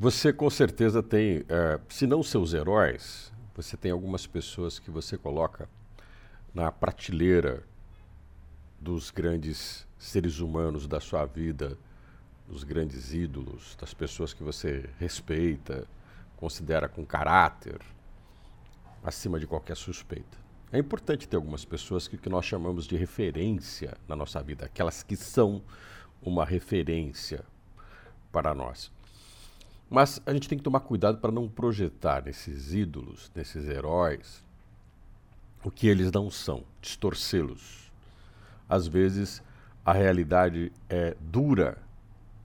Você com certeza tem, é, se não seus heróis, você tem algumas pessoas que você coloca na prateleira dos grandes seres humanos da sua vida, dos grandes ídolos, das pessoas que você respeita, considera com caráter, acima de qualquer suspeita. É importante ter algumas pessoas que, que nós chamamos de referência na nossa vida, aquelas que são uma referência para nós. Mas a gente tem que tomar cuidado para não projetar nesses ídolos, nesses heróis, o que eles não são, distorcê-los. Às vezes a realidade é dura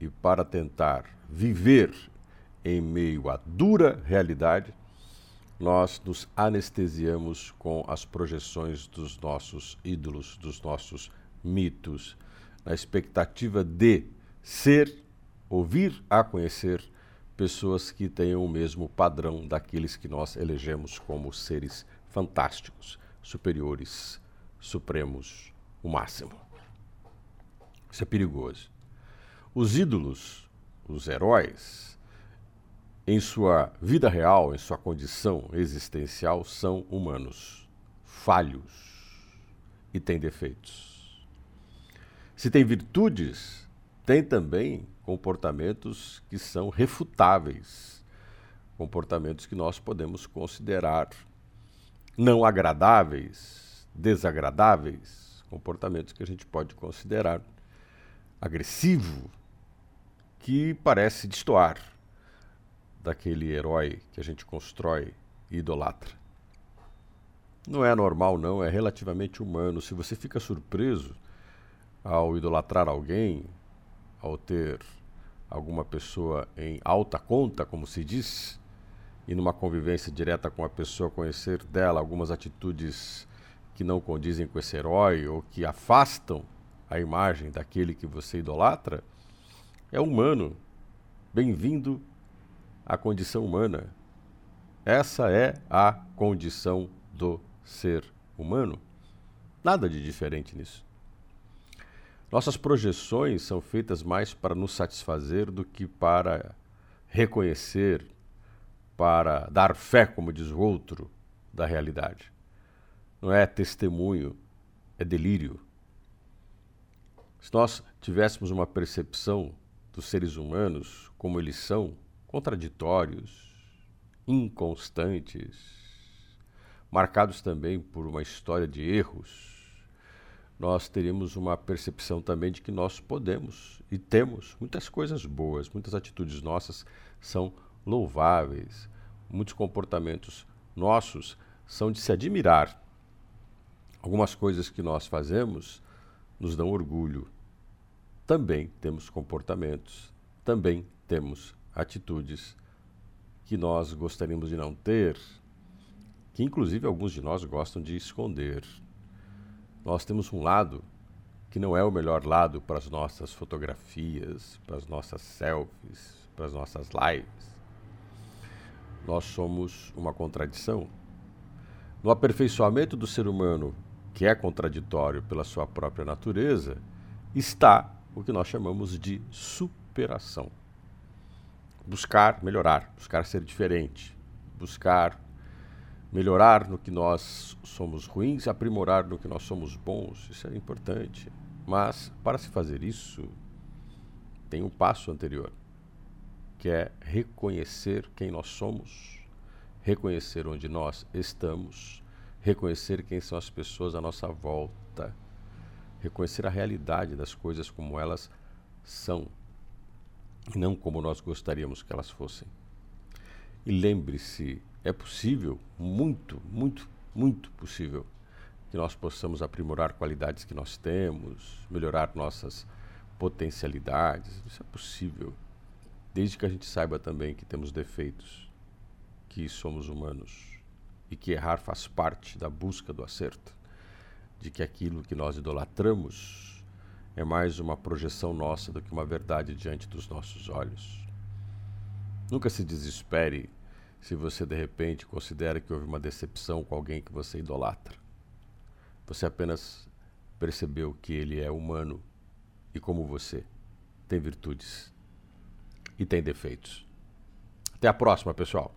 e para tentar viver em meio à dura realidade, nós nos anestesiamos com as projeções dos nossos ídolos, dos nossos mitos, na expectativa de ser, ouvir a conhecer pessoas que tenham o mesmo padrão daqueles que nós elegemos como seres fantásticos, superiores, supremos, o máximo. Isso é perigoso. Os ídolos, os heróis, em sua vida real, em sua condição existencial, são humanos, falhos e têm defeitos. Se tem virtudes, tem também comportamentos que são refutáveis, comportamentos que nós podemos considerar não agradáveis, desagradáveis, comportamentos que a gente pode considerar agressivo, que parece destoar daquele herói que a gente constrói e idolatra. Não é normal, não, é relativamente humano. Se você fica surpreso ao idolatrar alguém, ao ter alguma pessoa em alta conta, como se diz, e numa convivência direta com a pessoa, conhecer dela algumas atitudes que não condizem com esse herói ou que afastam a imagem daquele que você idolatra, é humano. Bem-vindo à condição humana. Essa é a condição do ser humano. Nada de diferente nisso. Nossas projeções são feitas mais para nos satisfazer do que para reconhecer, para dar fé, como diz o outro, da realidade. Não é testemunho, é delírio. Se nós tivéssemos uma percepção dos seres humanos como eles são, contraditórios, inconstantes, marcados também por uma história de erros, nós teríamos uma percepção também de que nós podemos e temos muitas coisas boas, muitas atitudes nossas são louváveis, muitos comportamentos nossos são de se admirar. Algumas coisas que nós fazemos nos dão orgulho. Também temos comportamentos, também temos atitudes que nós gostaríamos de não ter, que inclusive alguns de nós gostam de esconder. Nós temos um lado que não é o melhor lado para as nossas fotografias, para as nossas selfies, para as nossas lives. Nós somos uma contradição. No aperfeiçoamento do ser humano, que é contraditório pela sua própria natureza, está o que nós chamamos de superação. Buscar melhorar, buscar ser diferente, buscar melhorar no que nós somos ruins, aprimorar no que nós somos bons, isso é importante. Mas para se fazer isso, tem um passo anterior, que é reconhecer quem nós somos, reconhecer onde nós estamos, reconhecer quem são as pessoas à nossa volta, reconhecer a realidade das coisas como elas são, e não como nós gostaríamos que elas fossem. E lembre-se é possível, muito, muito, muito possível, que nós possamos aprimorar qualidades que nós temos, melhorar nossas potencialidades. Isso é possível, desde que a gente saiba também que temos defeitos, que somos humanos e que errar faz parte da busca do acerto, de que aquilo que nós idolatramos é mais uma projeção nossa do que uma verdade diante dos nossos olhos. Nunca se desespere se você de repente considera que houve uma decepção com alguém que você idolatra. Você apenas percebeu que ele é humano e, como você, tem virtudes e tem defeitos. Até a próxima, pessoal.